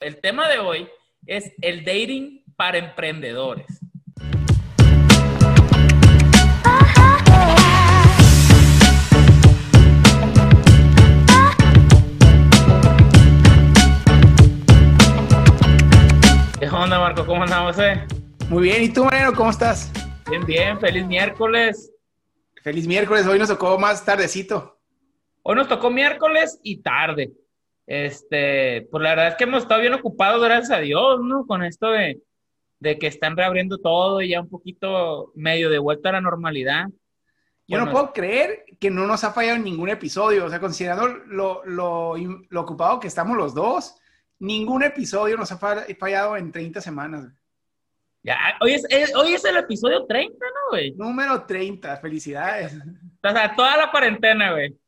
El tema de hoy es el dating para emprendedores. ¿Qué onda, Marco? ¿Cómo andamos, eh? Muy bien, ¿y tú, Mariano, cómo estás? Bien, bien, feliz miércoles. Feliz miércoles, hoy nos tocó más tardecito. Hoy nos tocó miércoles y tarde. Este, pues la verdad es que hemos estado bien ocupados, gracias a Dios, ¿no? Con esto de, de que están reabriendo todo y ya un poquito medio de vuelta a la normalidad. Yo no puedo creer que no nos ha fallado ningún episodio, o sea, considerando lo, lo, lo ocupado que estamos los dos, ningún episodio nos ha fallado en 30 semanas. Ya, hoy es, hoy es el episodio 30, ¿no, güey? Número 30, felicidades. O sea, toda la cuarentena, güey.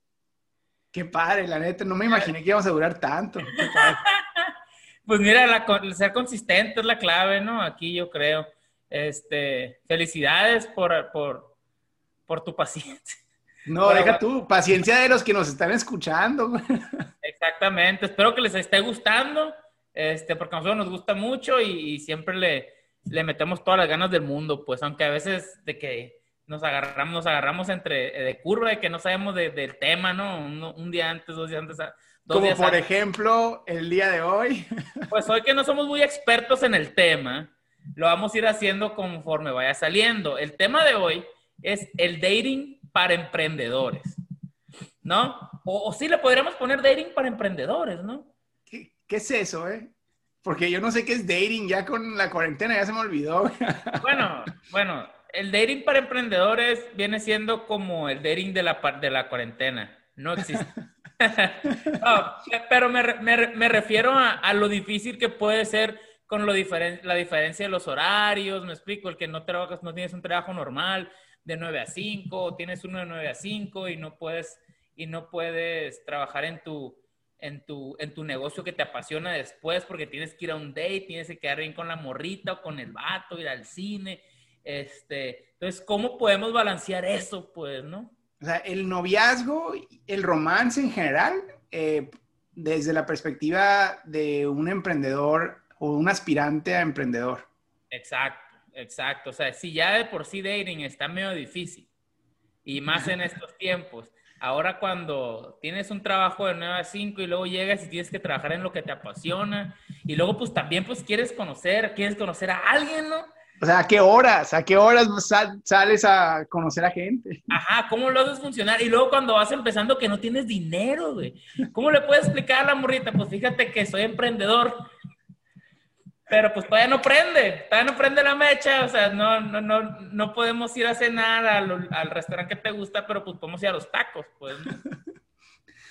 Qué padre, la neta, no me imaginé que íbamos a durar tanto. pues mira, la, ser consistente es la clave, ¿no? Aquí yo creo. Este, felicidades por, por, por tu paciencia. No, deja tú, paciencia de los que nos están escuchando. Exactamente, espero que les esté gustando, este, porque a nosotros nos gusta mucho y, siempre le, le, metemos todas las ganas del mundo, pues aunque a veces de que nos agarramos, nos agarramos entre de curva de que no sabemos del tema, ¿no? Un, día antes, dos días antes. Dos Como por ejemplo, el día de hoy. Pues hoy que no somos muy expertos en el tema, lo vamos a ir haciendo conforme vaya saliendo. El tema de hoy es el dating para emprendedores, ¿no? O, sí le podríamos poner dating para emprendedores, ¿no? ¿Qué, ¿Qué, es eso, eh? Porque yo no sé qué es dating, ya con la cuarentena ya se me olvidó. Bueno, bueno, el dating para emprendedores viene siendo como el dating de la, de la cuarentena. No existe. pero me, me, refiero a, a, lo difícil que puede ser con lo diferen la diferencia de los horarios, me explico, el que no trabajas, no tienes un trabajo normal de 9 a 5, tienes uno de 9 a 5 y no puedes, y no puedes trabajar en tu, en tu, en tu negocio que te apasiona después porque tienes que ir a un date, tienes que quedar bien con la morrita o con el vato, ir al cine este, entonces, ¿cómo podemos balancear eso, pues, no? O sea, el noviazgo, el romance en general, eh, desde la perspectiva de un emprendedor o un aspirante a emprendedor. Exacto, exacto. O sea, si ya de por sí dating está medio difícil, y más en estos tiempos, ahora cuando tienes un trabajo de 9 a 5 y luego llegas y tienes que trabajar en lo que te apasiona, y luego pues también pues quieres conocer, quieres conocer a alguien, ¿no? O sea, ¿a qué horas? ¿A qué horas sales a conocer a gente? Ajá, ¿cómo lo haces funcionar? Y luego cuando vas empezando que no tienes dinero, güey. ¿Cómo le puedes explicar a la morrita? Pues fíjate que soy emprendedor. Pero pues todavía no prende, todavía no prende la mecha, o sea, no, no, no, no podemos ir a cenar al, al restaurante que te gusta, pero pues podemos ir a los tacos, pues.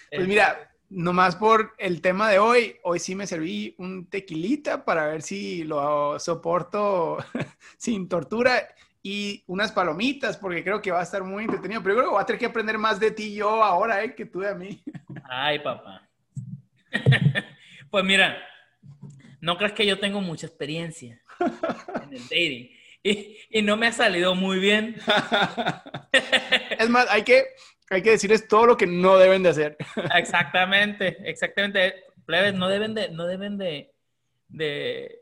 Pues mira, nomás por el tema de hoy, hoy sí me serví un tequilita para ver si lo soporto sin tortura y unas palomitas porque creo que va a estar muy entretenido. Pero creo que voy a tener que aprender más de ti yo ahora, ¿eh? Que tú de mí. Ay, papá. pues mira, no crees que yo tengo mucha experiencia en el dating y, y no me ha salido muy bien. es más, hay que, hay que decirles todo lo que no deben de hacer. Exactamente, exactamente. Plebes, no deben de, no deben de, de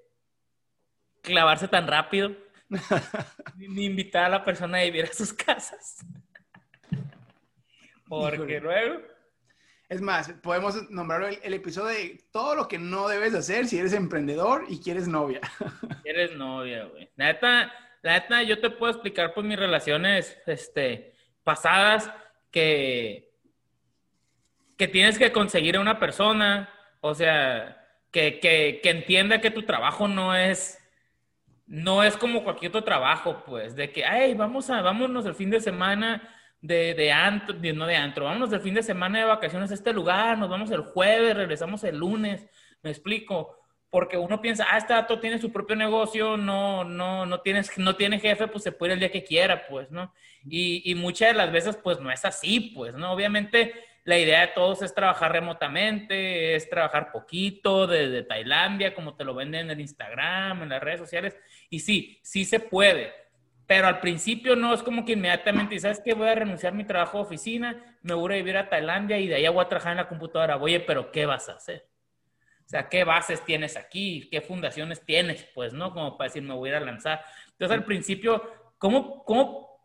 clavarse tan rápido. ni, invitar a la persona a vivir a sus casas. Porque luego. Es más, podemos nombrar el, episodio de todo lo que no debes de hacer si eres emprendedor y quieres novia. Quieres novia, güey. La neta, la neta, yo te puedo explicar por mis relaciones este, pasadas que, que tienes que conseguir a una persona, o sea, que, que, que, entienda que tu trabajo no es, no es como cualquier otro trabajo, pues, de que, ay, vamos a, vámonos el fin de semana de, de antro, no de antro, vámonos el fin de semana de vacaciones a este lugar, nos vamos el jueves, regresamos el lunes, me explico porque uno piensa, ah, este dato tiene su propio negocio, no, no, no, tienes, no tiene jefe, pues se puede ir el día que quiera, pues, ¿no? Y, y muchas de las veces, pues, no es así, pues, ¿no? Obviamente, la idea de todos es trabajar remotamente, es trabajar poquito desde Tailandia, como te lo venden en el Instagram, en las redes sociales, y sí, sí se puede, pero al principio no es como que inmediatamente, ¿sabes qué? Voy a renunciar a mi trabajo de oficina, me voy a vivir a Tailandia y de ahí voy a trabajar en la computadora. Oye, pero ¿qué vas a hacer? O sea, ¿qué bases tienes aquí? ¿Qué fundaciones tienes? Pues, ¿no? Como para decir, me voy a ir a lanzar. Entonces, al principio, ¿cómo, cómo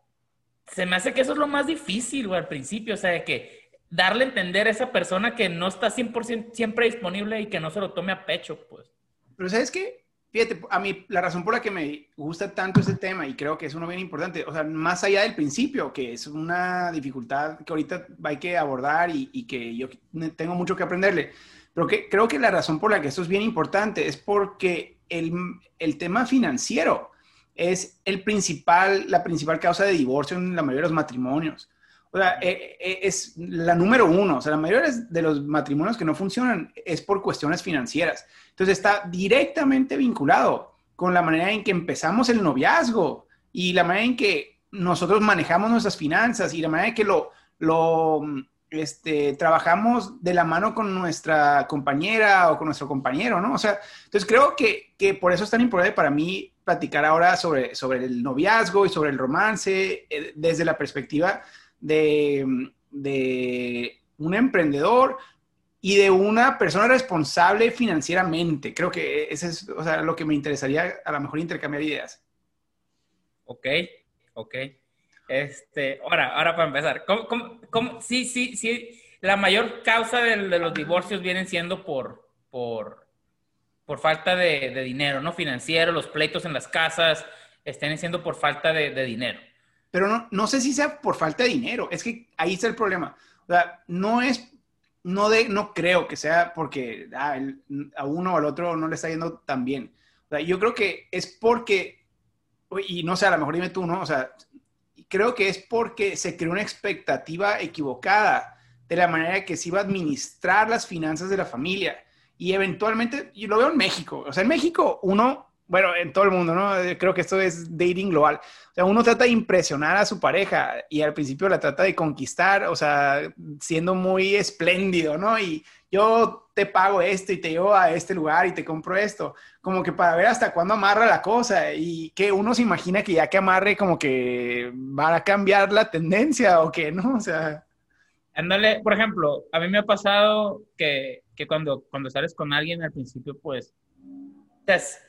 se me hace que eso es lo más difícil, güey, al principio? O sea, que darle a entender a esa persona que no está 100% siempre disponible y que no se lo tome a pecho, pues. Pero ¿sabes qué? Fíjate, a mí la razón por la que me gusta tanto este tema y creo que es uno bien importante, o sea, más allá del principio, que es una dificultad que ahorita hay que abordar y, y que yo tengo mucho que aprenderle, pero que, creo que la razón por la que esto es bien importante es porque el, el tema financiero es el principal, la principal causa de divorcio en la mayoría de los matrimonios. O sea, eh, eh, es la número uno. O sea, la mayoría de los matrimonios que no funcionan es por cuestiones financieras. Entonces está directamente vinculado con la manera en que empezamos el noviazgo y la manera en que nosotros manejamos nuestras finanzas y la manera en que lo, lo este, trabajamos de la mano con nuestra compañera o con nuestro compañero, ¿no? O sea, entonces creo que, que por eso es tan importante para mí platicar ahora sobre, sobre el noviazgo y sobre el romance eh, desde la perspectiva de, de un emprendedor y de una persona responsable financieramente. Creo que eso es o sea, lo que me interesaría a lo mejor intercambiar ideas. Ok, ok. Este, ahora, ahora para empezar, ¿cómo, cómo, sí, sí, sí, la mayor causa de, los divorcios vienen siendo por, por, por falta de, dinero, ¿no? Financiero, los pleitos en las casas, estén siendo por falta de, dinero. Pero no, no sé si sea por falta de dinero, es que ahí está el problema. O sea, no es, no, de, no creo que sea porque ah, a uno o al otro no le está yendo tan bien. O sea, yo creo que es porque, y no sé, a lo mejor dime tú, ¿no? O sea, creo que es porque se creó una expectativa equivocada de la manera que se iba a administrar las finanzas de la familia. Y eventualmente, yo lo veo en México. O sea, en México uno, bueno, en todo el mundo, ¿no? Creo que esto es dating global. O sea, uno trata de impresionar a su pareja y al principio la trata de conquistar, o sea, siendo muy espléndido, ¿no? Y yo te pago esto y te llevo a este lugar y te compro esto, como que para ver hasta cuándo amarra la cosa y que uno se imagina que ya que amarre como que va a cambiar la tendencia o que no, o sea. Ándale, por ejemplo, a mí me ha pasado que, que cuando, cuando sales con alguien al principio, pues, pues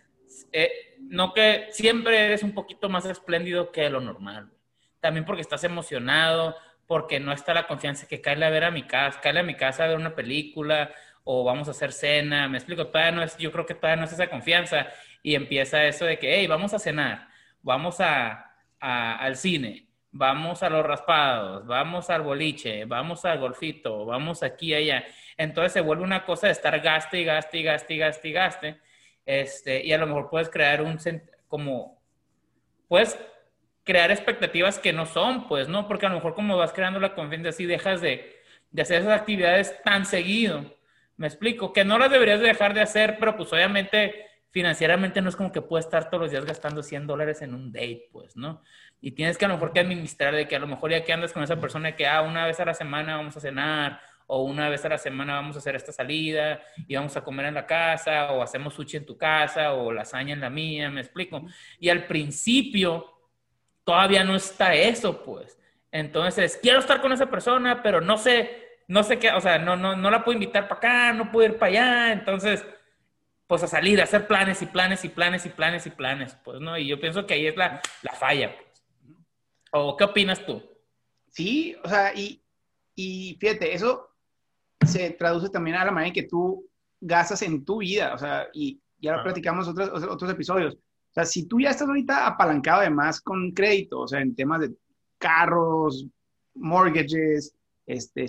eh, no que siempre eres un poquito más espléndido que lo normal. También porque estás emocionado, porque no está la confianza que cae a ver a mi casa, cae a mi casa a ver una película o vamos a hacer cena, me explico, todavía no es, yo creo que todavía no es esa confianza y empieza eso de que, hey, vamos a cenar, vamos a, al cine, vamos a los raspados, vamos al boliche, vamos al golfito, vamos aquí y allá. Entonces se vuelve una cosa de estar gaste y gaste y gaste y gaste y gaste. Este, y a lo mejor puedes crear un, como, puedes crear expectativas que no son, pues, ¿no? Porque a lo mejor como vas creando la confianza así, dejas de, de hacer esas actividades tan seguido. Me explico, que no las deberías dejar de hacer, pero pues obviamente financieramente no es como que puedes estar todos los días gastando 100 dólares en un date, pues, ¿no? Y tienes que a lo mejor que administrar de que a lo mejor ya que andas con esa persona que, ah, una vez a la semana vamos a cenar, o una vez a la semana vamos a hacer esta salida y vamos a comer en la casa, o hacemos sushi en tu casa, o lasaña en la mía, me explico. Y al principio todavía no está eso, pues. Entonces, quiero estar con esa persona, pero no sé, no sé qué, o sea, no, no, no la puedo invitar para acá, no puedo ir para allá, entonces, pues a salir, a hacer planes y planes y planes y planes y planes, pues, ¿no? Y yo pienso que ahí es la, la falla, pues. ¿O qué opinas tú? Sí, o sea, y, y fíjate, eso se traduce también a la manera en que tú gastas en tu vida, o sea, y ya lo platicamos otros, otros episodios. O sea, si tú ya estás ahorita apalancado además con crédito, o sea, en temas de carros, mortgages, este,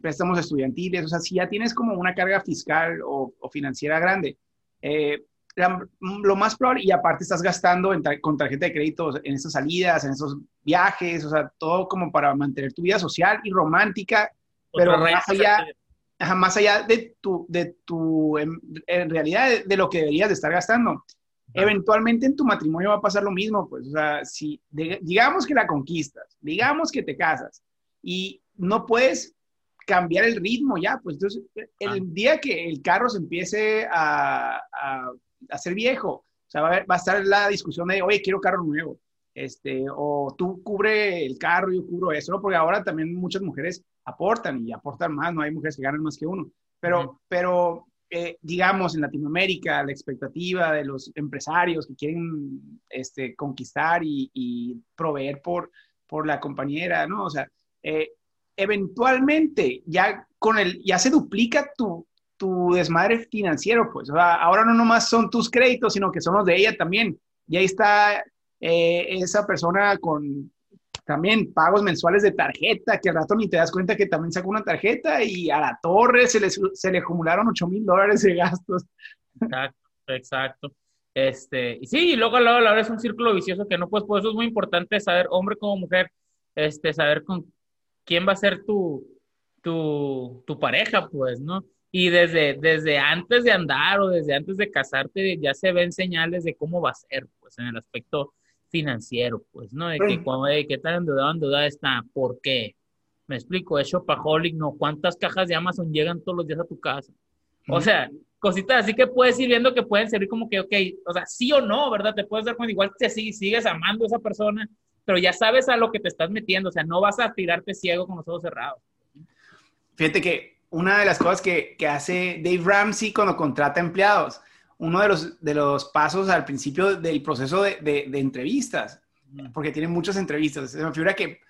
préstamos estudiantiles, o sea, si ya tienes como una carga fiscal o, o financiera grande, eh, la, lo más probable, y aparte estás gastando en, con tarjeta de crédito en esas salidas, en esos viajes, o sea, todo como para mantener tu vida social y romántica, pero más allá, más allá de tu, de tu en, en realidad, de, de, lo que deberías de estar gastando. Eventualmente en tu matrimonio va a pasar lo mismo, pues, o sea, si de, digamos que la conquistas, digamos que te casas y no puedes cambiar el ritmo ya, pues entonces el ah. día que el carro se empiece a, a, a ser viejo, o sea, va a, va a, estar la discusión de, oye, quiero carro nuevo, este, o tú cubre el carro, yo cubro eso, ¿no? Porque ahora también muchas mujeres aportan y aportan más, no hay mujeres que ganan más que uno, pero, uh -huh. pero eh, digamos, en Latinoamérica, la expectativa de los empresarios que quieren este, conquistar y, proveer por, por la compañera, ¿no? O sea, eh, eventualmente ya con el, ya se duplica tu, tu desmadre financiero, pues. O sea, ahora no nomás son tus créditos, sino que son los de ella también. Y ahí está eh, esa persona con también pagos mensuales de tarjeta, que al rato ni te das cuenta que también sacó una tarjeta y a la torre se le, se acumularon 8 mil dólares de gastos. Exacto, exacto. Este, y sí, y luego, luego, luego es un círculo vicioso que no, pues por eso es muy importante saber, hombre como mujer, este, saber con quién va a ser tu, tu, tu pareja, pues, ¿no? Y desde, desde antes de andar o desde antes de casarte ya se ven señales de cómo va a ser, pues, en el aspecto financiero, pues, ¿no? De que cuando, hey, ¿qué tal endeudado, endeudada está? ¿Por qué? Me explico, es shopaholic, ¿no? ¿Cuántas cajas de Amazon llegan todos los días a tu casa? O sea, cositas así que puedes ir viendo que pueden servir como que, ok, o sea, sí o no, ¿verdad? Te puedes dar cuenta, igual te sigues amando a esa persona, pero ya sabes a lo que te estás metiendo, o sea, no vas a tirarte ciego con los ojos cerrados. Fíjate que una de las cosas que, que hace Dave Ramsey cuando contrata empleados uno de los, de los pasos al principio del proceso de, de, entrevistas, porque tiene muchas entrevistas. Se me figura que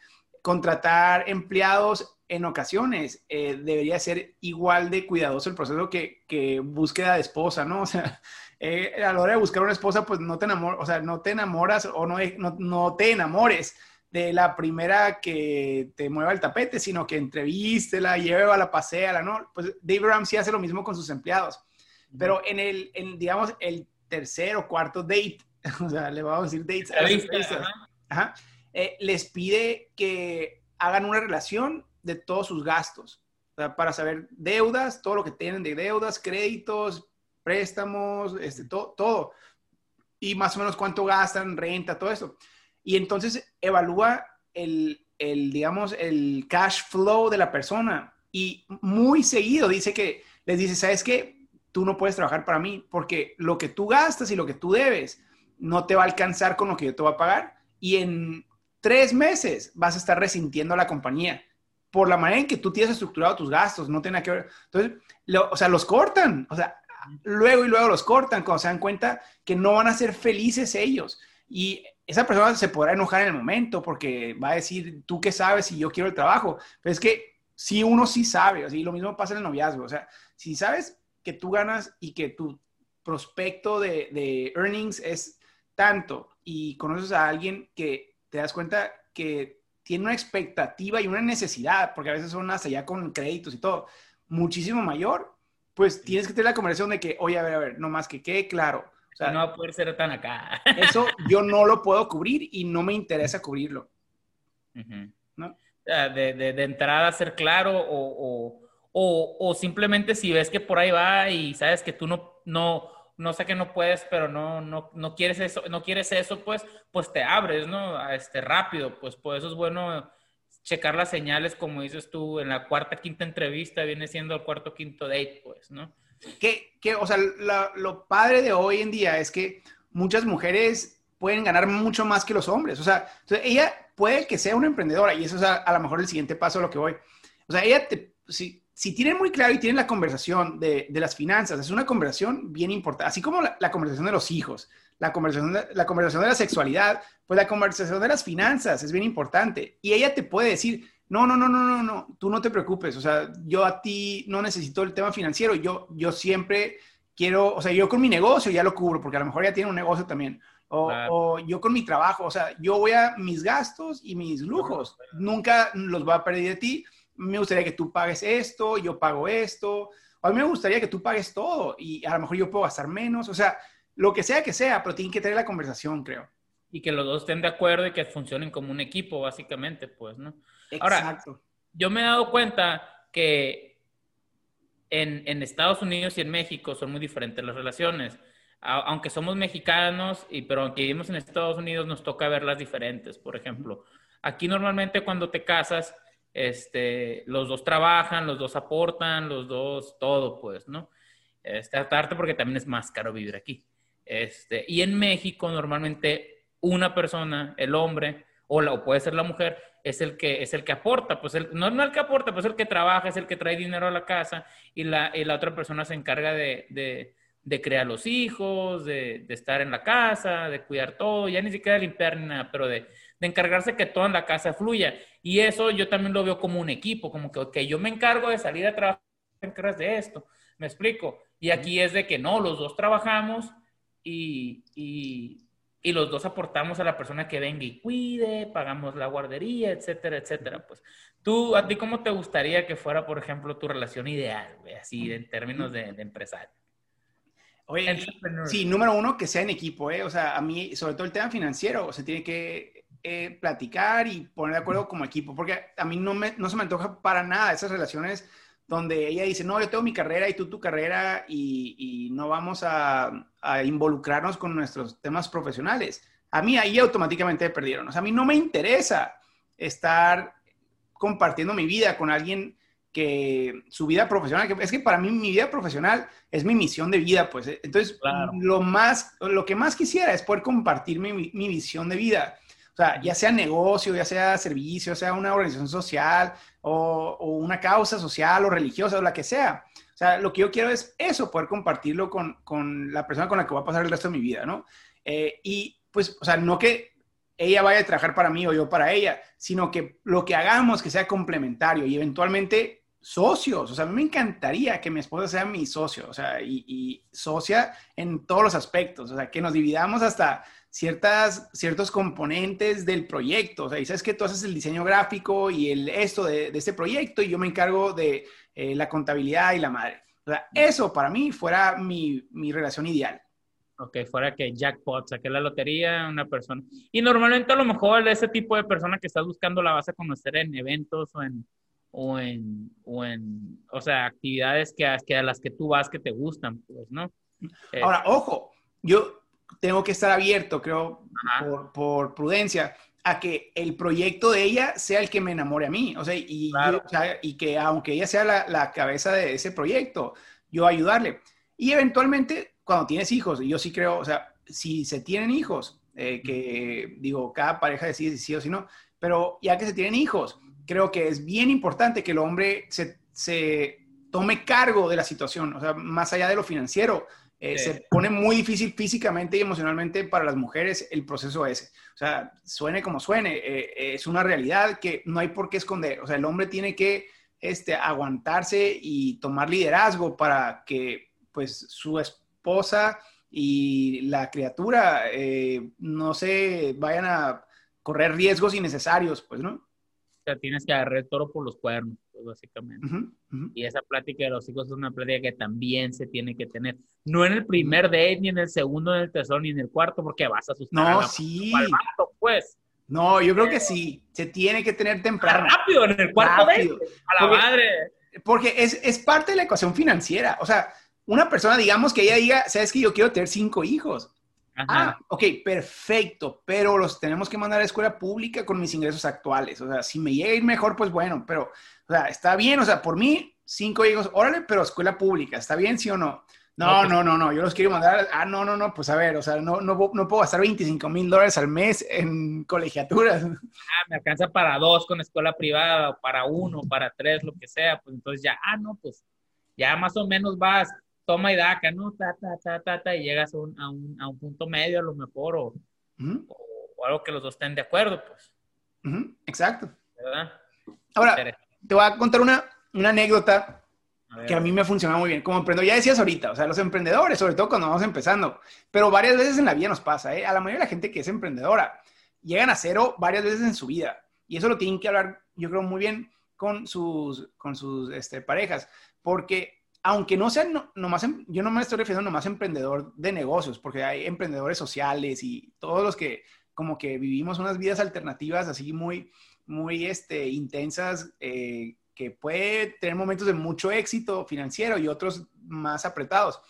contratar empleados en ocasiones eh, debería ser igual de cuidadoso el proceso que, que búsqueda de esposa, ¿no? O sea, eh, a la hora de buscar una esposa, pues no te, o sea, no te enamoras o no, no, no, te enamores de la primera que te mueva el tapete, sino que entrevístela, la pasea, ¿no? Pues Dave Ramsey hace lo mismo con sus empleados pero en el, en, digamos, el tercer o cuarto date, o sea, le vamos a decir dates a las eh, les pide que hagan una relación de todos sus gastos, para saber deudas, todo lo que tienen de deudas, créditos, préstamos, este, todo, todo. Y más o menos cuánto gastan, renta, todo eso. Y entonces evalúa el, el, digamos, el cash flow de la persona. Y muy seguido dice que, les dice, ¿sabes qué? Tú no puedes trabajar para mí porque lo que tú gastas y lo que tú debes no te va a alcanzar con lo que yo te voy a pagar y en tres meses vas a estar resintiendo a la compañía por la manera en que tú tienes estructurado tus gastos, no tiene que ver. Entonces, o sea, los cortan, o sea, luego y luego los cortan cuando se dan cuenta que no van a ser felices ellos. Y esa persona se podrá enojar en el momento porque va a decir, tú qué sabes si yo quiero el trabajo. Pero es que si uno sí sabe, así lo mismo pasa en el noviazgo. O sea, si sabes que tú ganas y que tu prospecto de, de earnings es tanto y conoces a alguien que te das cuenta que tiene una expectativa y una necesidad, porque a veces son hasta ya con créditos y todo, muchísimo mayor, pues tienes que tener la conversación de que, oye, a ver, a ver, no más que quede claro. O sea, no va a poder ser tan acá. eso yo no lo puedo cubrir y no me interesa cubrirlo. ¿no? De, de, de, entrada ser claro o, o, simplemente si ves que por ahí va y sabes que tú no, no, no sé que no puedes, pero no, no, no quieres eso, no quieres eso, pues, pues te abres, ¿no? este, rápido, pues por eso es bueno checar las señales, como dices tú, en la cuarta, quinta entrevista, viene siendo el cuarto, quinto date, pues, ¿no? Que, que o sea, lo padre de hoy en día es que muchas mujeres pueden ganar mucho más que los hombres. O sea, ella puede que sea una emprendedora y eso es a, lo mejor el siguiente paso a lo que voy. O sea, ella te, si, si tienen muy claro y tienen la conversación de, las finanzas, es una conversación bien importante, así como la, conversación de los hijos, la conversación de, la conversación de la sexualidad, pues la conversación de las finanzas es bien importante. Y ella te puede decir, no, no, no, no, no, no, tú no te preocupes, o sea, yo a ti no necesito el tema financiero, yo, yo siempre quiero, o sea, yo con mi negocio ya lo cubro, porque a lo mejor ya tiene un negocio también. O, o, yo con mi trabajo, o sea, yo voy a mis gastos y mis lujos, nunca los voy a perder de ti me gustaría que tú pagues esto, yo pago esto, o a mí me gustaría que tú pagues todo y a lo mejor yo puedo gastar menos, o sea, lo que sea que sea, pero tienen que tener la conversación, creo. Y que los dos estén de acuerdo y que funcionen como un equipo, básicamente, pues, ¿no? Exacto. Ahora, yo me he dado cuenta que en, en Estados Unidos y en México son muy diferentes las relaciones. aunque somos mexicanos, y, pero aunque vivimos en Estados Unidos, nos toca verlas diferentes. Por ejemplo, aquí normalmente cuando te casas, este, los dos trabajan, los dos aportan, los dos, todo, pues, ¿no? Este, aparte porque también es más caro vivir aquí. Este, y en México normalmente una persona, el hombre, o, o puede ser la mujer, es el que, es el que aporta, pues el, no, no el que aporta, pues el que trabaja, es el que trae dinero a la casa y la, y la otra persona se encarga de, de, de crear los hijos, de, de, estar en la casa, de cuidar todo, ya ni siquiera limpiar ni nada, pero de, de encargarse que todo en la casa fluya. Y eso yo también lo veo como un equipo, como que okay, yo me encargo de salir a trabajar, te encargas de esto, me explico. Y aquí es de que no, los dos trabajamos y, y y los dos aportamos a la persona que venga y cuide, pagamos la guardería, etcétera, etcétera. Pues tú, ¿a ti cómo te gustaría que fuera, por ejemplo, tu relación ideal, así en términos de, de empresario? Oye, sí, número uno, que sea en equipo, ¿eh? O sea, a mí, sobre todo el tema financiero, se tiene que eh, platicar y poner de acuerdo como equipo, porque a mí no, me, no se me antoja para nada esas relaciones donde ella dice, no, yo tengo mi carrera y tú tu carrera y, no vamos a, involucrarnos con nuestros temas profesionales. A mí ahí automáticamente perdieron. O sea, a mí no me interesa estar compartiendo mi vida con alguien que su vida profesional, es que para mí mi vida profesional es mi misión de vida, pues. Entonces, lo, más, lo que más quisiera es poder compartir mi, mi visión de vida. O sea, ya sea negocio, ya sea servicio, sea una organización social, o, una causa social o religiosa o la que sea. O sea, lo que yo quiero es eso, poder compartirlo con, con la persona con la que voy a pasar el resto de mi vida, ¿no? Eh, y pues, o sea, no que ella vaya a trabajar para mí o yo para ella, sino que lo que hagamos que sea complementario y eventualmente socios. O sea, a mí me encantaría que mi esposa sea mi socio, o sea, y, y socia en todos los aspectos, o sea, que nos dividamos hasta ciertas, ciertos componentes del proyecto. O sea, y sabes que tú haces el diseño gráfico y el esto de, de este proyecto y yo me encargo de eh, la contabilidad y la madre. O sea, eso para mí fuera mi, mi relación ideal. Ok, fuera que jackpot, saqué la lotería, una persona. Y normalmente a lo mejor ese tipo de persona que estás buscando la vas a conocer en eventos o en, o en, o en, o sea, actividades que, que a las que tú vas que te gustan, pues, ¿no? Ahora, ojo, yo tengo que estar abierto, creo, por, prudencia, a que el proyecto de ella sea el que me enamore a mí. O sea, y, y que aunque ella sea la, cabeza de ese proyecto, yo ayudarle. Y eventualmente, cuando tienes hijos, y yo sí creo, o sea, si se tienen hijos, eh, que digo, cada pareja decide si sí o si no, pero ya que se tienen hijos, creo que es bien importante que el hombre se, se tome cargo de la situación, o sea, más allá de lo financiero, eh, se pone muy difícil físicamente y emocionalmente para las mujeres el proceso ese. O sea, suene como suene, eh, es una realidad que no hay por qué esconder. O sea, el hombre tiene que este, aguantarse y tomar liderazgo para que pues su esposa y la criatura eh, no se vayan a correr riesgos innecesarios, pues, ¿no? Sea, tienes que agarrar el toro por los cuernos básicamente. Y esa plática de los hijos es una plática que también se tiene que tener. No en el primer date, ni en el segundo, ni en el tercero, ni en el cuarto, porque vas a asustar. No, sí. pues. No, yo creo que sí. Se tiene que tener temprano. Rápido, en el cuarto date. A la madre. Porque es, es parte de la ecuación financiera. O sea, una persona, digamos que ella diga, sabes que yo quiero tener cinco hijos. Ah, ok, perfecto, pero los tenemos que mandar a escuela pública con mis ingresos actuales. O sea, si me llega a ir mejor, pues bueno, pero, o sea, está bien, o sea, por mí, cinco hijos, órale, pero escuela pública, ¿está bien, sí o no? No, no, no, no, yo los quiero mandar, ah, no, no, no, pues a ver, o sea, no, no, no puedo gastar 25 mil dólares al mes en colegiaturas. Ah, me alcanza para dos con escuela privada, o para uno, para tres, lo que sea, pues entonces ya, ah, no, pues ya más o menos vas toma y daca, ¿no? Ta, ta, ta, ta, ta, y llegas a un, a un, a un punto medio a lo mejor, o, o, algo que los dos estén de acuerdo, pues. Exacto. ¿Verdad? Ahora, te voy a contar una, una anécdota que a mí me ha funcionado muy bien. Como emprendedor, ya decías ahorita, o sea, los emprendedores, sobre todo cuando vamos empezando, pero varias veces en la vida nos pasa, ¿eh? A la mayoría de la gente que es emprendedora, llegan a cero varias veces en su vida. Y eso lo tienen que hablar, yo creo, muy bien con sus, con sus este, parejas, porque aunque no sean nomás, em, yo no me estoy refiriendo nomás a emprendedor de negocios, porque hay emprendedores sociales y todos los que como que vivimos unas vidas alternativas así muy, muy este, intensas, eh, que puede tener momentos de mucho éxito financiero y otros más apretados.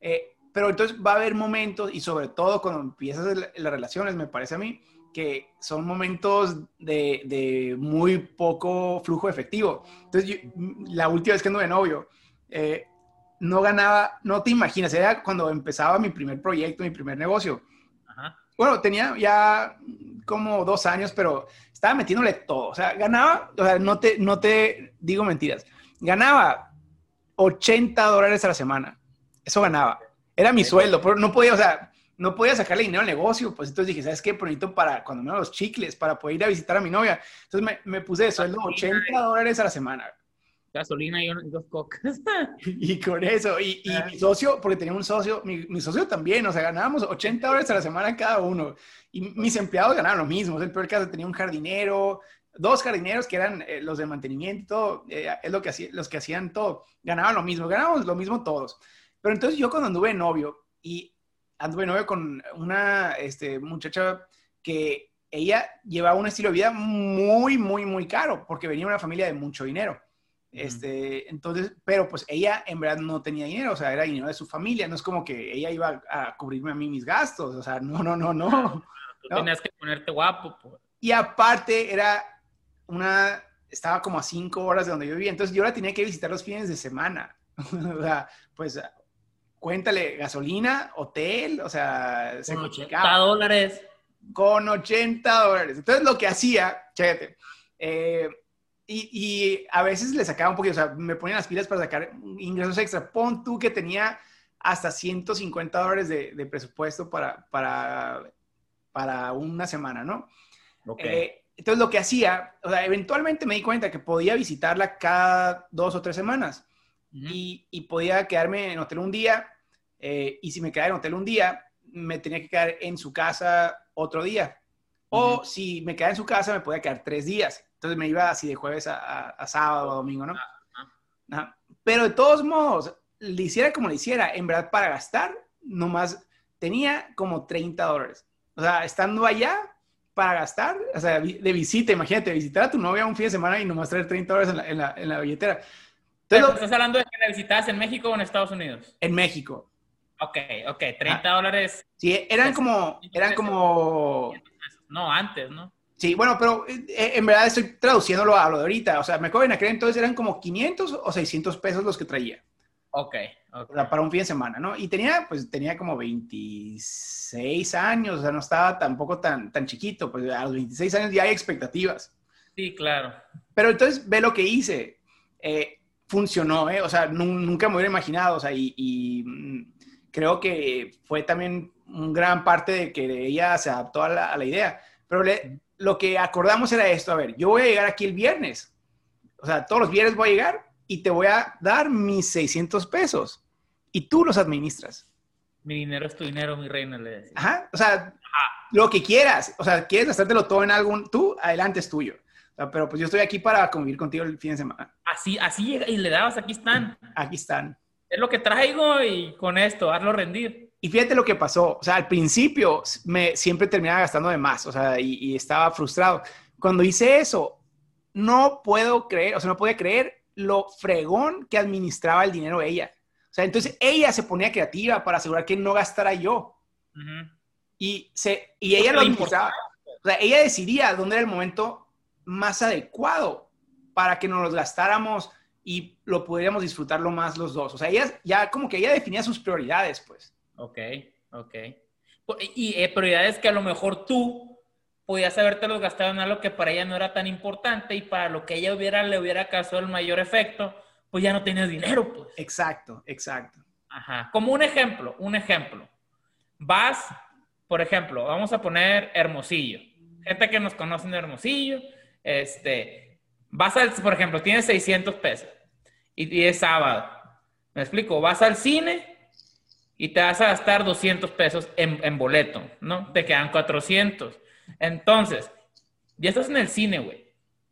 Eh, pero entonces va a haber momentos, y sobre todo cuando empiezas las relaciones, me parece a mí, que son momentos de, de muy poco flujo efectivo. Entonces, la última vez que anduve de novio, eh, no ganaba, no te imaginas, era cuando empezaba mi primer proyecto, mi primer negocio. bueno, tenía ya como dos años, pero estaba metiéndole todo. O sea, ganaba, o sea, no te, no te digo mentiras, ganaba 80 dólares a la semana. Eso ganaba. Era mi sueldo, pero no podía, o sea, no podía sacarle dinero al negocio. Pues entonces dije, ¿sabes qué? Bonito para cuando me los chicles, para poder ir a visitar a mi novia. Entonces me, me puse de sueldo 80 dólares a la semana gasolina y, dos cocas. y con eso, y, y, mi socio, porque tenía un socio, mi, mi, socio también, o sea, ganábamos 80 dólares a la semana cada uno. Y mis empleados ganaban lo mismo. el peor caso tenía un jardinero, dos jardineros que eran eh, los de mantenimiento eh, es lo que hacía, los que hacían todo, ganaban lo mismo, ganábamos lo mismo todos. Pero entonces yo cuando anduve novio, y anduve novio con una este, muchacha que ella llevaba un estilo de vida muy, muy, muy caro, porque venía de una familia de mucho dinero. Este, entonces, pero pues ella en verdad no tenía dinero, o sea, era dinero de su familia, no es como que ella iba a, cubrirme a mí mis gastos, o sea, no, no, no, no. Tú tenías que ponerte guapo. Pues. Y aparte era una, estaba como a cinco horas de donde yo vivía, entonces yo la tenía que visitar los fines de semana, o sea, pues cuéntale, gasolina, hotel, o sea, con 80 dólares. Con 80 dólares. Entonces lo que hacía, chécate, eh, y, a veces le sacaba un poquito, o sea, me ponían las pilas para sacar ingresos extra. Pon tú que tenía hasta 150 dólares de, presupuesto para, para, para, una semana, ¿no? Eh, entonces lo que hacía, o sea, eventualmente me di cuenta que podía visitarla cada dos o tres semanas y, y, podía quedarme en hotel un día eh, y si me quedaba en hotel un día, me tenía que quedar en su casa otro día. O si me quedaba en su casa, me podía quedar tres días. Entonces me iba así de jueves a, sábado o domingo, ¿no? Pero de todos modos, le hiciera como le hiciera, en verdad para gastar, nomás tenía como 30 dólares. O sea, estando allá para gastar, o sea, de visita, imagínate, visitar a tu novia un fin de semana y nomás traer 30 dólares en la, en la, billetera. Entonces, ¿Estás hablando de que la visitabas en México o en Estados Unidos? En México. Ok, ok, 30 dólares. Sí, eran como, eran como... No, antes, ¿no? Sí, bueno, pero eh, eh, en verdad estoy traduciéndolo a lo de ahorita. O sea, me acuerdo en aquel entonces eran como 500 o 600 pesos los que traía. Ok, okay. para un fin de semana, ¿no? Y tenía, pues, tenía como 26 años, o sea, no estaba tampoco tan, tan chiquito, pues a los 26 años ya hay expectativas. Sí, claro. Pero entonces ve lo que hice. Eh, funcionó, ¿eh? O sea, nunca me hubiera imaginado, o sea, y, mm, creo que fue también un gran parte de que ella se adaptó a la, a la idea. Pero le, lo que acordamos era esto, a ver, yo voy a llegar aquí el viernes, o sea, todos los viernes voy a llegar y te voy a dar mis 600 pesos y tú los administras. Mi dinero es tu dinero, mi reina, le decía. Ajá, o sea, lo que quieras, o sea, quieres gastártelo todo en algún, tú, adelante es tuyo. pero pues yo estoy aquí para convivir contigo el fin de semana. Así, así y le dabas, aquí están. Aquí están. Es lo que traigo y con esto, hazlo rendir. Y fíjate lo que pasó, o sea, al principio me siempre terminaba gastando de más, o sea, y, estaba frustrado. Cuando hice eso, no puedo creer, o sea, no podía creer lo fregón que administraba el dinero ella. O sea, entonces ella se ponía creativa para asegurar que no gastara yo. Y, se, y ella lo administraba. O sea, ella decidía dónde era el momento más adecuado para que nos los gastáramos y lo pudiéramos disfrutarlo más los dos. O sea, ella ya como que ella definía sus prioridades, pues. Ok, ok. Y eh, prioridades que a lo mejor tú podías los gastado en algo que para ella no era tan importante y para lo que ella hubiera, le hubiera causado el mayor efecto, pues ya no tenías dinero, pues. Exacto, exacto. Ajá. Como un ejemplo, un ejemplo. Vas, por ejemplo, vamos a poner Hermosillo. Gente que nos conoce en Hermosillo, este, vas al, por ejemplo, tienes 600 pesos y, y es sábado. ¿Me explico? Vas al cine y te vas a gastar 200 pesos en, boleto, ¿no? Te quedan 400. Entonces, ya estás en el cine, güey.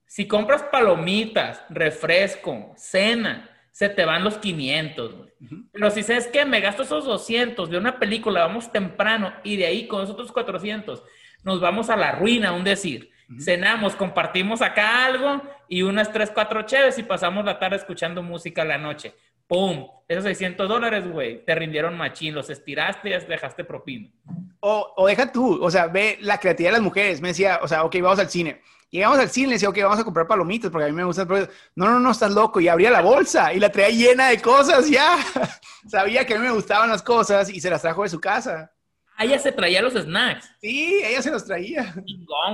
Si compras palomitas, refresco, cena, se te van los 500, güey. Pero si sabes que me gasto esos 200 de una película, vamos temprano y de ahí con esos otros 400 nos vamos a la ruina, un decir. Cenamos, compartimos acá algo y unas 3, 4 cheves y pasamos la tarde escuchando música a la noche. ¡Pum! Esos 600 dólares, güey, te rindieron machín, los estiraste y dejaste propina. O, o, deja tú, o sea, ve la creatividad de las mujeres. Me decía, o sea, ok, vamos al cine. Llegamos al cine, le decía, ok, vamos a comprar palomitas porque a mí me gustan. No, no, no, estás loco. Y abría la bolsa y la traía llena de cosas ya. Sabía que a mí me gustaban las cosas y se las trajo de su casa. Ah, ella se traía los snacks. Sí, ella se los traía.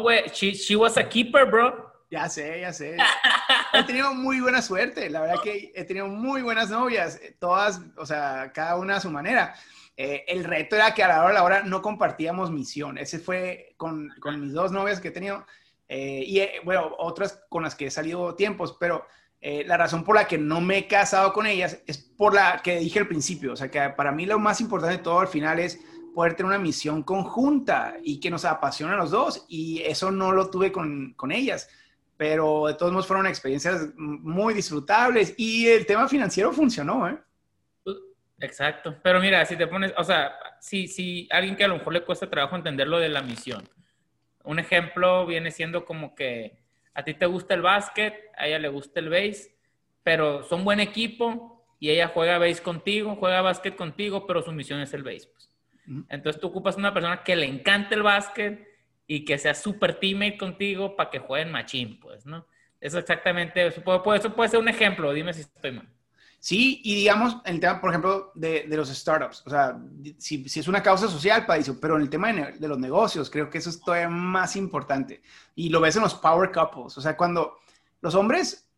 güey. She, she was a keeper, bro. Ya sé, ya sé. he tenido muy buena suerte. La verdad que he tenido muy buenas novias. Todas, o sea, cada una a su manera. Eh, el reto era que a la hora la hora no compartíamos misión. Ese fue con, con mis dos novias que he tenido. Eh, y eh, bueno, otras con las que he salido tiempos, pero la razón por la que no me he casado con ellas es por la que dije al principio. O sea, que para mí lo más importante de todo al final es poder tener una misión conjunta y que nos apasiona a los dos. Y eso no lo tuve con, con ellas. Pero de todos modos fueron experiencias muy disfrutables y el tema financiero funcionó, ¿eh? Exacto. Pero mira, si te pones, o sea, si, si alguien que a lo mejor le cuesta trabajo entender lo de la misión. Un ejemplo viene siendo como que a ti te gusta el básquet, a ella le gusta el base, pero son buen equipo y ella juega base contigo, juega básquet contigo, pero su misión es el base. Pues. Entonces tú ocupas una persona que le encante el básquet y que sea súper teammate contigo para que jueguen machín, pues, ¿no? Eso exactamente, eso puede, eso puede ser un ejemplo, dime si estoy mal. Sí, y digamos, el tema, por ejemplo, de, de los startups, o sea, si, si, es una causa social, eso, pero en el tema de, de, los negocios, creo que eso es todavía más importante. Y lo ves en los power couples, o sea, cuando los hombres,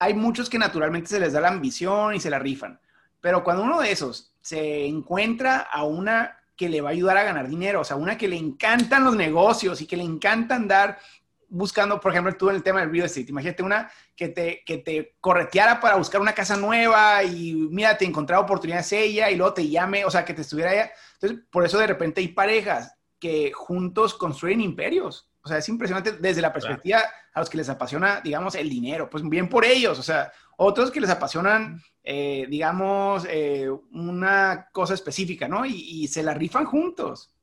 hay muchos que naturalmente se les da la ambición y se la rifan, pero cuando uno de esos se encuentra a una que le va a ayudar a ganar dinero, o sea, una que le encantan los negocios y que le encanta andar buscando, por ejemplo, tú en el tema del real estate, imagínate una que te, que te correteara para buscar una casa nueva y mira, te encontraba oportunidades ella y luego te llame, o sea, que te estuviera allá. Entonces, por eso de repente hay parejas que juntos construyen imperios. O sea, es impresionante desde la perspectiva a los que les apasiona, digamos, el dinero. Pues bien por ellos. O sea, otros que les apasionan, eh, digamos, eh, una cosa específica, ¿no? Y, se la rifan juntos.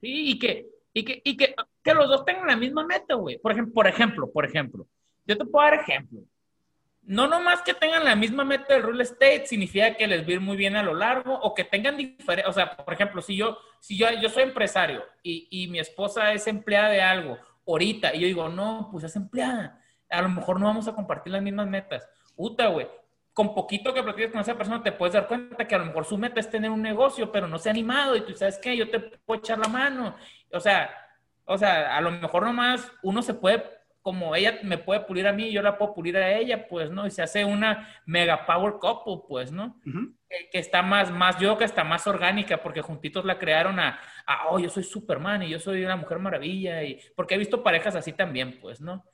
Sí, y que, y que, y que, que los dos tengan la misma meta, güey. Por ejemplo, por ejemplo, por ejemplo, yo te puedo dar ejemplo. No nomás que tengan la misma meta del real estate significa que les va a ir muy bien a lo largo o que tengan diferente, o sea, por ejemplo, si yo, si yo, yo soy empresario y, y mi esposa es empleada de algo ahorita y yo digo, no, pues es empleada, a lo mejor no vamos a compartir las mismas metas. Uta, güey, con poquito que platiques con esa persona te puedes dar cuenta que a lo mejor su meta es tener un negocio, pero no se ha animado y tú sabes qué, yo te puedo echar la mano. O sea, o sea, a lo mejor nomás uno se puede, como ella me puede pulir a mí, yo la puedo pulir a ella, pues, ¿no? Y se hace una mega power couple, pues, ¿no? que, está más, más, yo creo que está más orgánica, porque juntitos la crearon a, a, oh, yo soy Superman y yo soy una mujer maravilla, y porque he visto parejas así también, pues, ¿no?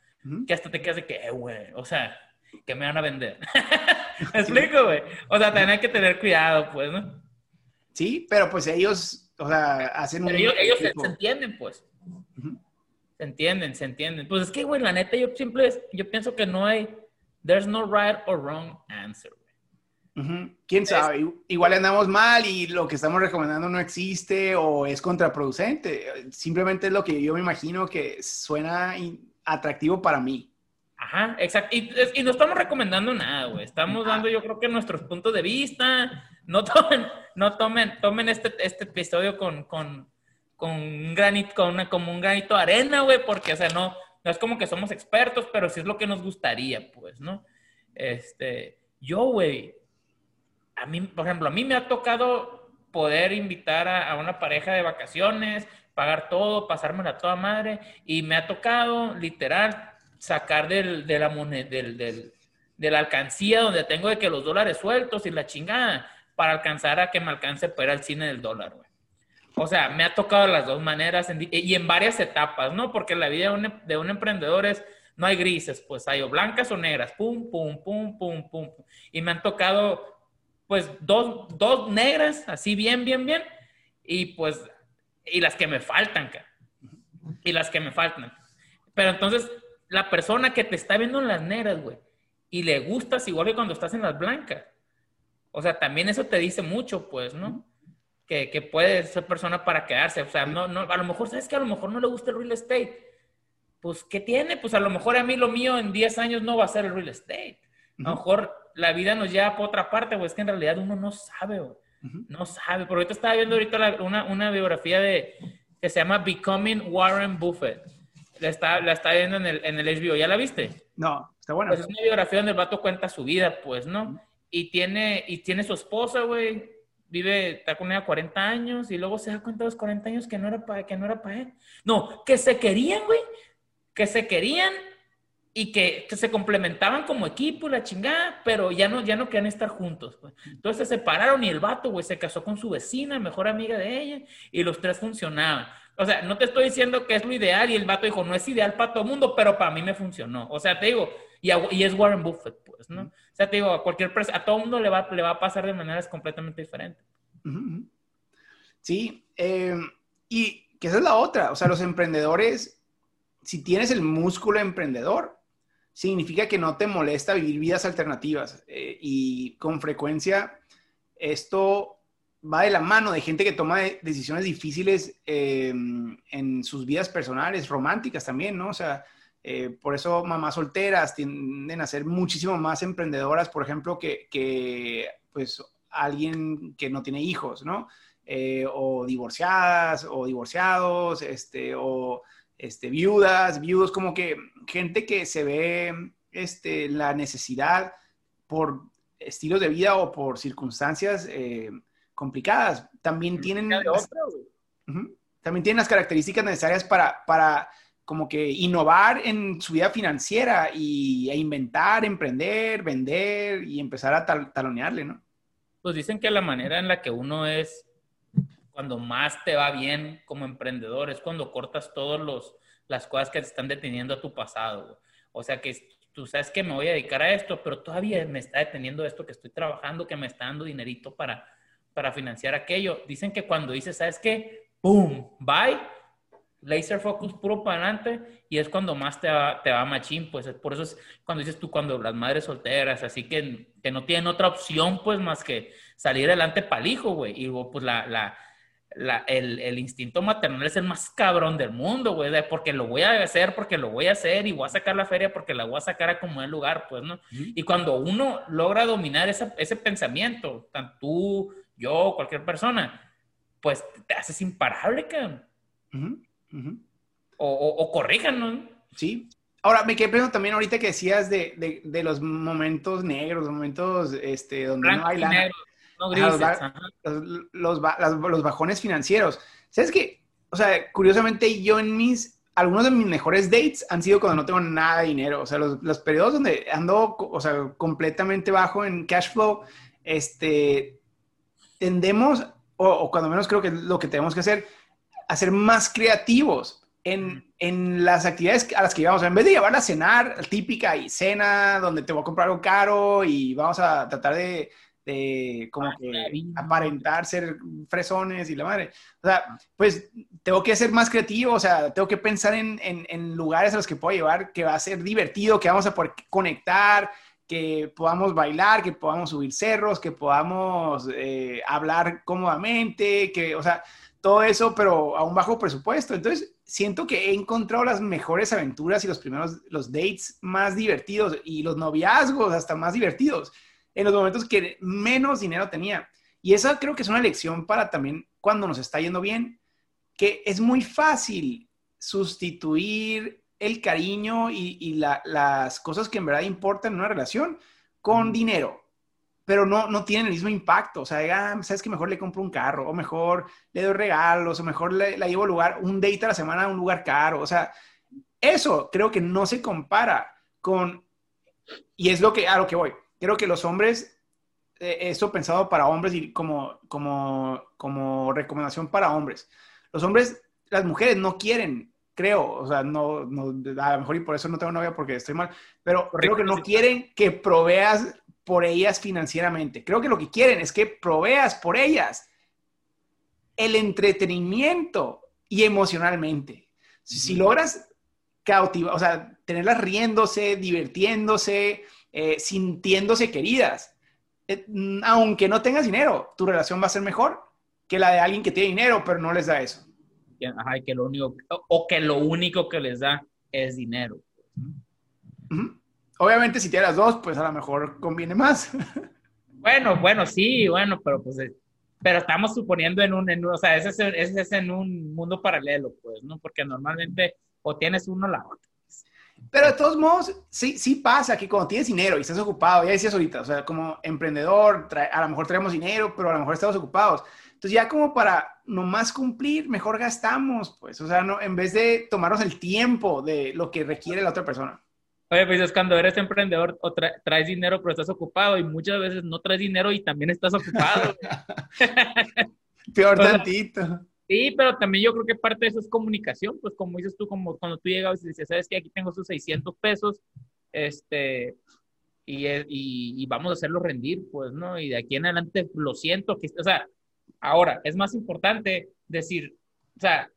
Que hasta te quedas de que, eh, güey, o sea, que me van a vender. ¿Me explico, güey? O sea, también hay que tener cuidado, pues, ¿no? Sí, pero pues ellos, o sea, hacen pero Ellos, ellos se, entienden, pues. Se entienden, se entienden. Pues es que, güey, la neta, yo siempre, yo pienso que no hay, there's no right or wrong answer. ¿Quién sabe? Igual andamos mal y lo que estamos recomendando no existe o es contraproducente. Simplemente es lo que yo me imagino que suena atractivo para mí. Ajá, exacto. Y, no estamos recomendando nada, güey. Estamos dando, yo creo que nuestros puntos de vista. No tomen, no tomen, tomen este, este episodio con, con, con un granito, con una, como un granito de arena, güey, porque, o sea, no, no es como que somos expertos, pero sí es lo que nos gustaría, pues, ¿no? Este, yo, güey, a mí, por ejemplo, a mí me ha tocado poder invitar a, a una pareja de vacaciones, pagar todo, pasármela toda madre, y me ha tocado, literal, sacar del, de, la moneda, del, del, de alcancía donde tengo de que los dólares sueltos y la chingada para alcanzar a que me alcance para ir al cine del dólar. O sea, me ha tocado las dos maneras y en varias etapas, ¿no? Porque la vida de un, de un, emprendedor es, no hay grises, pues hay o blancas o negras, pum, pum, pum, pum, pum. pum. Y me han tocado, pues, dos, dos negras, así bien, bien, bien, y pues, y las que me faltan, Y las que me faltan. Pero entonces, la persona que te está viendo en las negras, güey, y le gustas igual que cuando estás en las blancas. O sea, también eso te dice mucho, pues, ¿no? Que, que puede ser persona para quedarse. O sea, no, no, a lo mejor, ¿sabes que A lo mejor no le gusta el real estate. Pues, ¿qué tiene? Pues a lo mejor a mí lo mío en 10 años no va a ser el real estate. A lo mejor la vida nos lleva por otra parte, güey. Es que en realidad uno no sabe, güey. No sabe. Por ahorita estaba viendo ahorita una, una biografía de, que se llama Becoming Warren Buffett la está, la está viendo en el, en el HBO. ¿Ya la viste? No, está buena. Pues es una biografía donde el vato cuenta su vida, pues, ¿no? Y tiene, y tiene su esposa, güey, vive, está con ella 40 años y luego se da cuenta a los 40 años que no era para que no era para él. No, que se querían, güey, que se querían y que, se complementaban como equipo, la chingada, pero ya no, ya no querían estar juntos. Pues. Entonces se separaron y el vato, güey, se casó con su vecina, mejor amiga de ella, y los tres funcionaban. O sea, no te estoy diciendo que es lo ideal y el vato dijo, no es ideal para todo el mundo, pero para mí me funcionó. O sea, te digo, y, y es Warren Buffett, pues, ¿no? O sea, te digo, a cualquier persona, a todo el mundo le va, le va a pasar de maneras completamente diferentes. Sí, eh, y que esa es la otra, o sea, los emprendedores, si tienes el músculo emprendedor, significa que no te molesta vivir vidas alternativas. Eh, y con frecuencia esto va de la mano de gente que toma decisiones difíciles eh, en sus vidas personales, románticas también, ¿no? O sea, eh, por eso mamás solteras tienden a ser muchísimo más emprendedoras, por ejemplo, que, que pues alguien que no tiene hijos, ¿no? o divorciadas o divorciados, este, o este, viudas, viudos, como que gente que se ve este, la necesidad por estilos de vida o por circunstancias eh, complicadas, también tienen, también tienen las características necesarias para, para como que innovar en su vida financiera y, e inventar, emprender, vender y empezar a talonearle, ¿no? Pues dicen que la manera en la que uno es cuando más te va bien como emprendedor, es cuando cortas todas las cosas que te están deteniendo a tu pasado. O sea que tú sabes que me voy a dedicar a esto, pero todavía me está deteniendo esto que estoy trabajando, que me está dando dinerito para, para financiar aquello. Dicen que cuando dices, ¿sabes qué? ¡Boom! Bye. Laser focus puro para adelante y es cuando más te va, te va machín, pues por eso es cuando dices tú, cuando las madres solteras, así que, que no tienen otra opción, pues más que salir adelante para el hijo, güey, y pues la, la el, instinto maternal es el más cabrón del mundo, güey, porque lo voy a hacer, porque lo voy a hacer y voy a sacar la feria porque la voy a sacar a como el lugar, pues, ¿no? Y cuando uno logra dominar ese pensamiento, tanto tú, yo, cualquier persona, pues te haces imparable, cabrón. O, corrijan, ¿no? Sí. Ahora, me quedé pensando también ahorita que decías de, los momentos negros, los momentos este, donde no hay lana los, los, bajones financieros. ¿Sabes qué? O sea, curiosamente yo en mis, algunos de mis mejores dates han sido cuando no tengo nada de dinero. O sea, los, los periodos donde ando, o sea, completamente bajo en cash flow, este, tendemos, o, cuando menos creo que lo que tenemos que hacer, a ser más creativos en, en, las actividades a las que íbamos. En vez de llevar a cenar típica y cena donde te voy a comprar algo caro y vamos a tratar de como ah, que aparentar ser fresones y la madre. O sea, pues tengo que ser más creativo, o sea, tengo que pensar en, en, lugares a los que puedo llevar, que va a ser divertido, que vamos a poder conectar, que podamos bailar, que podamos subir cerros, que podamos eh, hablar cómodamente, que, o sea, todo eso, pero a un bajo presupuesto. Entonces, siento que he encontrado las mejores aventuras y los primeros, los dates más divertidos y los noviazgos hasta más divertidos en los momentos que menos dinero tenía. Y esa creo que es una lección para también cuando nos está yendo bien, que es muy fácil sustituir el cariño y, las cosas que en verdad importan en una relación con dinero, pero no, no tienen el mismo impacto. O sea, ah, sabes que mejor le compro un carro, o mejor le doy regalos, o mejor le, la llevo a lugar, un date a la semana a un lugar caro. O sea, eso creo que no se compara con, y es lo que, a lo que voy creo que los hombres, eh, esto pensado para hombres y como, como, como recomendación para hombres. Los hombres, las mujeres no quieren, creo, o sea, no, no, a lo mejor y por eso no tengo novia porque estoy mal, pero creo que no quieren que proveas por ellas financieramente. Creo que lo que quieren es que proveas por ellas el entretenimiento y emocionalmente. Si, logras cautivar, o sea, tenerlas riéndose, divirtiéndose, eh, sintiéndose queridas. Eh, aunque no tengas dinero, tu relación va a ser mejor que la de alguien que tiene dinero, pero no les da eso. Ajá, que lo único, o que lo único que les da es dinero. Obviamente, si tienes dos, pues a lo mejor conviene más. bueno, bueno, sí, bueno, pero pues, eh, pero estamos suponiendo en un, o sea, ese es, en un mundo paralelo, pues, ¿no? Porque normalmente o tienes uno o la otra. Pero de todos modos, sí, sí pasa que cuando tienes dinero y estás ocupado, ya decías ahorita, o sea, como emprendedor, a lo mejor traemos dinero, pero a lo mejor estamos ocupados. Entonces ya como para nomás cumplir, mejor gastamos, pues, o sea, no, en vez de tomarnos el tiempo de lo que requiere la otra persona. Oye, pues es cuando eres emprendedor o traes dinero pero estás ocupado y muchas veces no traes dinero y también estás ocupado. Peor tantito. Sí, pero también yo creo que parte de eso es comunicación, pues como dices tú, como cuando tú llegabas y dices, sabes que aquí tengo esos 600 pesos, este, y, y, vamos a hacerlo rendir, pues, ¿no? Y de aquí en adelante lo siento, que, o sea, ahora es más importante decir, o sea,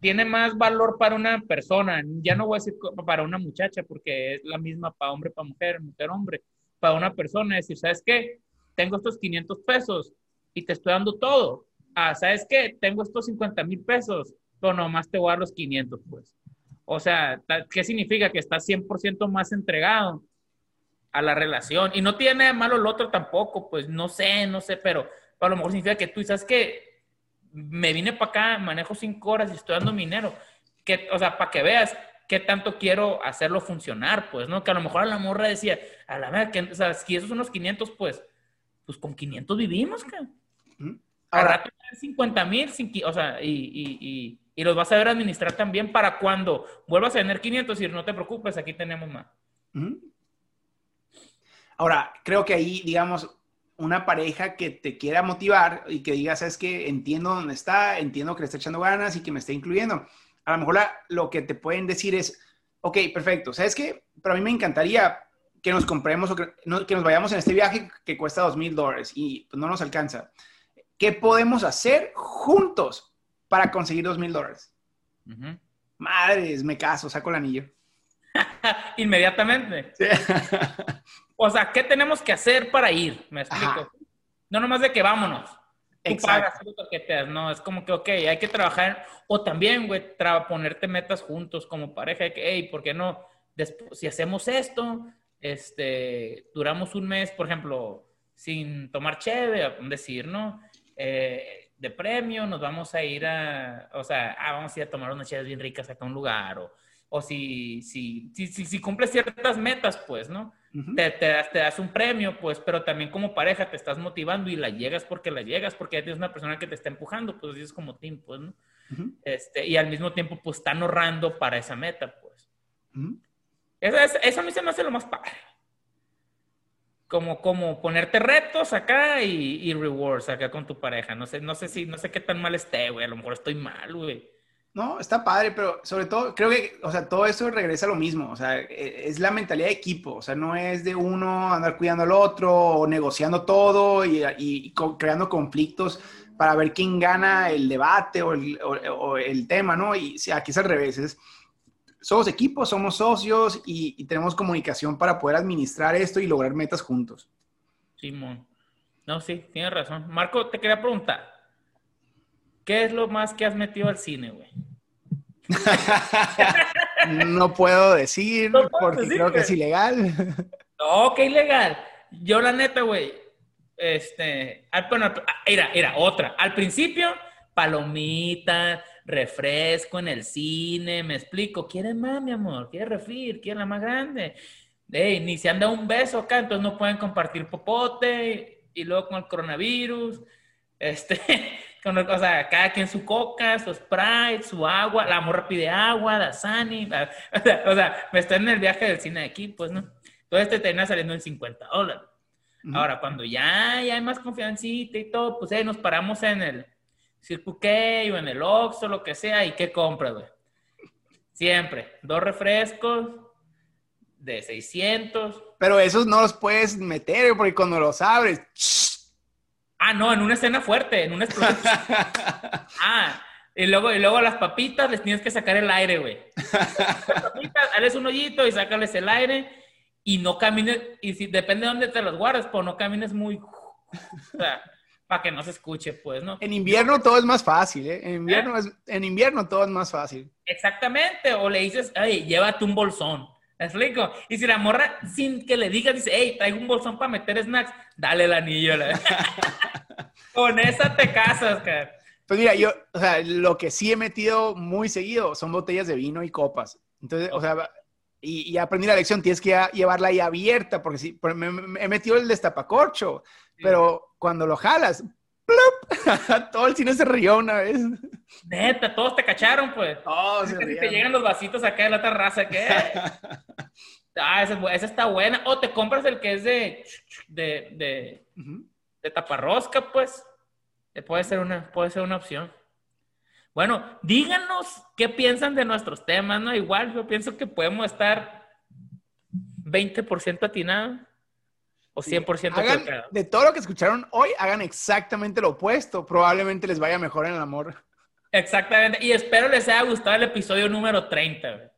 tiene más valor para una persona, ya no voy a decir para una muchacha, porque es la misma para hombre, para mujer, mujer, hombre, para una persona, decir, ¿sabes qué? Tengo estos 500 pesos y te estoy dando todo ah, ¿sabes qué? Tengo estos 50 mil pesos, pero nomás te voy a dar los 500, pues. O sea, ¿qué significa? Que estás 100% más entregado a la relación. Y no tiene malo el otro tampoco, pues no sé, no sé, pero a lo mejor significa que tú, ¿sabes qué? Me vine para acá, manejo cinco horas y estoy dando dinero. Que, o sea, para que veas qué tanto quiero hacerlo funcionar, pues, ¿no? Que a lo mejor a la morra decía, a la verdad, que, o sea, si esos son los 500, pues, pues con 500 vivimos, ¿qué? Ahora, 50 mil, o sea, y, los vas a ver administrar también para cuando vuelvas a tener 500 y no te preocupes, aquí tenemos más. Ahora, creo que ahí, digamos, una pareja que te quiera motivar y que diga, sabes que entiendo dónde está, entiendo que le está echando ganas y que me está incluyendo. A lo mejor lo que te pueden decir es, ok, perfecto, ¿sabes qué? Pero a mí me encantaría que nos compremos o que, que nos vayamos en este viaje que cuesta dos mil dólares y pues, no nos alcanza. ¿Qué podemos hacer juntos para conseguir dos mil dólares? Madres, me caso, saco el anillo. Inmediatamente. o sea, ¿qué tenemos que hacer para ir? Me explico. No nomás de que vámonos. Exacto. no, es como que, ok, hay que trabajar, o también, güey, ponerte metas juntos como pareja, que, hey, ¿por qué no? Después, si hacemos esto, este, duramos un mes, por ejemplo, sin tomar cheve, decir, ¿no? Eh, de premio, nos vamos a ir a, o sea, ah, vamos a ir a tomar unas chaves bien ricas acá a un lugar, o, o si, si, si, si, cumples ciertas metas, pues, ¿no? te, te, das, te, das, un premio, pues, pero también como pareja te estás motivando y la llegas porque la llegas, porque ya tienes una persona que te está empujando, pues, es como team, pues, ¿no? este, y al mismo tiempo, pues, están ahorrando para esa meta, pues. eso, eso a mí se me hace lo más padre como, como ponerte retos acá y, rewards acá con tu pareja. No sé, no sé si, no sé qué tan mal esté, güey. A lo mejor estoy mal, güey. No, está padre, pero sobre todo creo que, o sea, todo eso regresa a lo mismo, o sea, e, es la mentalidad de equipo, o sea, no es de uno andar cuidando al otro o negociando todo y, y, creando conflictos para ver quién gana el debate o el, o el tema, ¿no? Y aquí es al revés, somos equipos, somos socios y, tenemos comunicación para poder administrar esto y lograr metas juntos. Simón. No, sí, tienes razón. Marco, te quería preguntar. ¿Qué es lo más que has metido al cine, güey? no puedo decir porque creo que es ilegal. no, que ilegal. Yo la neta, güey, este, bueno, era, era otra. Al principio, palomitas, refresco en el cine, me explico, ¿quiere más, mi amor? ¿Quiere refir? ¿Quiere la más grande? Ey, ni se han dado un beso acá, entonces no pueden compartir popote, y luego con el coronavirus, este, o sea, cada quien su coca, su Sprite, su agua, la morra pide agua, la Sani, o, sea, me estoy en el viaje del cine de aquí, pues, ¿no? Entonces te termina saliendo en 50 dólares. Ahora, cuando ya, ya hay más confiancita y todo, pues ahí nos paramos en el, Circle o en el Oxxo, lo que sea, ¿y qué compras, güey? Siempre, dos refrescos de 600. Pero esos no los puedes meter, porque cuando los abres... Ah, no, en una escena fuerte, en una explosión. ah, y luego, y luego las papitas les tienes que sacar el aire, güey. Las papitas, hazles un hoyito y sácales el aire y no camines, y si depende de dónde te los guardes, pues no camines muy... O sea, para que no se escuche, pues, ¿no? En invierno todo es más fácil, ¿eh? En invierno, Es, en invierno todo es más fácil. Exactamente, o le dices, ay, llévate un bolsón. ¿Me explico? Y si la morra, sin que le digas, dice, hey, traigo un bolsón para meter snacks, dale el anillo. Con esa te casas, cara. Pues mira, yo, o sea, lo que sí he metido muy seguido son botellas de vino y copas. Entonces, o sea, y, aprendí la lección, tienes que llevarla ahí abierta, porque si me, he metido el destapacorcho, pero cuando lo jalas, todo el cine se rió una vez. Neta, todos te cacharon, pues. Se Te llegan los vasitos acá de la terraza, ¿qué? ah, esa, está buena. O te compras el que es de, de, de, de taparrosca, pues. Eh, puede ser, una, puede ser una opción. Bueno, díganos qué piensan de nuestros temas, ¿no? Igual yo pienso que podemos estar 20% atinados o 100% hagan, De todo lo que escucharon hoy, hagan exactamente lo opuesto. Probablemente les vaya mejor en el amor. Exactamente. Y espero les haya gustado el episodio número 30.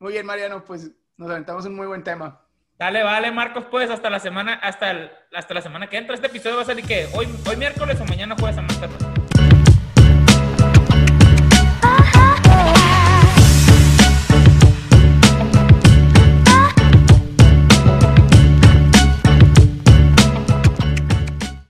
Muy bien, Mariano. Pues nos aventamos un muy buen tema. Dale, vale, Marcos, pues hasta la semana, hasta, hasta la semana que entra. Este episodio va a salir que hoy, hoy miércoles o mañana jueves a más